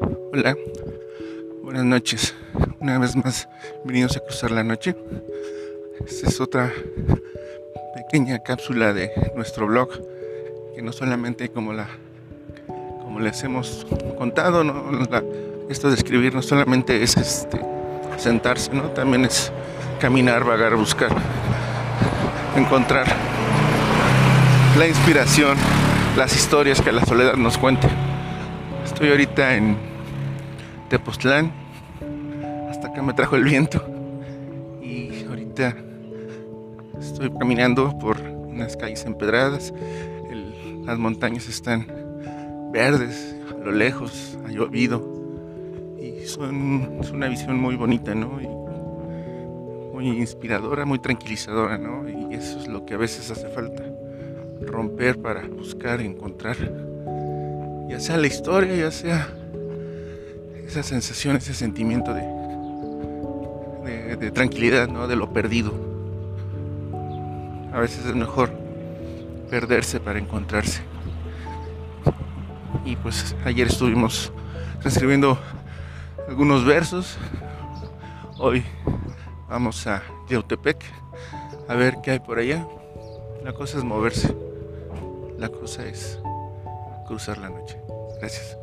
Hola, buenas noches. Una vez más, bienvenidos a Cruzar la Noche. Esta es otra pequeña cápsula de nuestro blog, que no solamente como la como les hemos contado, esto de escribir no solamente es este sentarse, ¿no? También es caminar, vagar, buscar, encontrar la inspiración, las historias que la soledad nos cuente. Estoy ahorita en Tepoztlán. Hasta acá me trajo el viento. Y ahorita estoy caminando por unas calles empedradas. las montañas están verdes, a lo lejos, ha llovido. Y son, es una visión muy bonita, ¿no? muy inspiradora, muy tranquilizadora, ¿no? Y eso es lo que a veces hace falta. Romper para buscar, encontrar ya sea la historia, ya sea esa sensación, ese sentimiento de, de, tranquilidad, ¿no? de lo perdido. A veces es mejor perderse para encontrarse. Y pues ayer estuvimos escribiendo algunos versos. Hoy vamos a Yautepec a ver qué hay por allá. La cosa es moverse. La cosa es cruzar la noche. Gracias.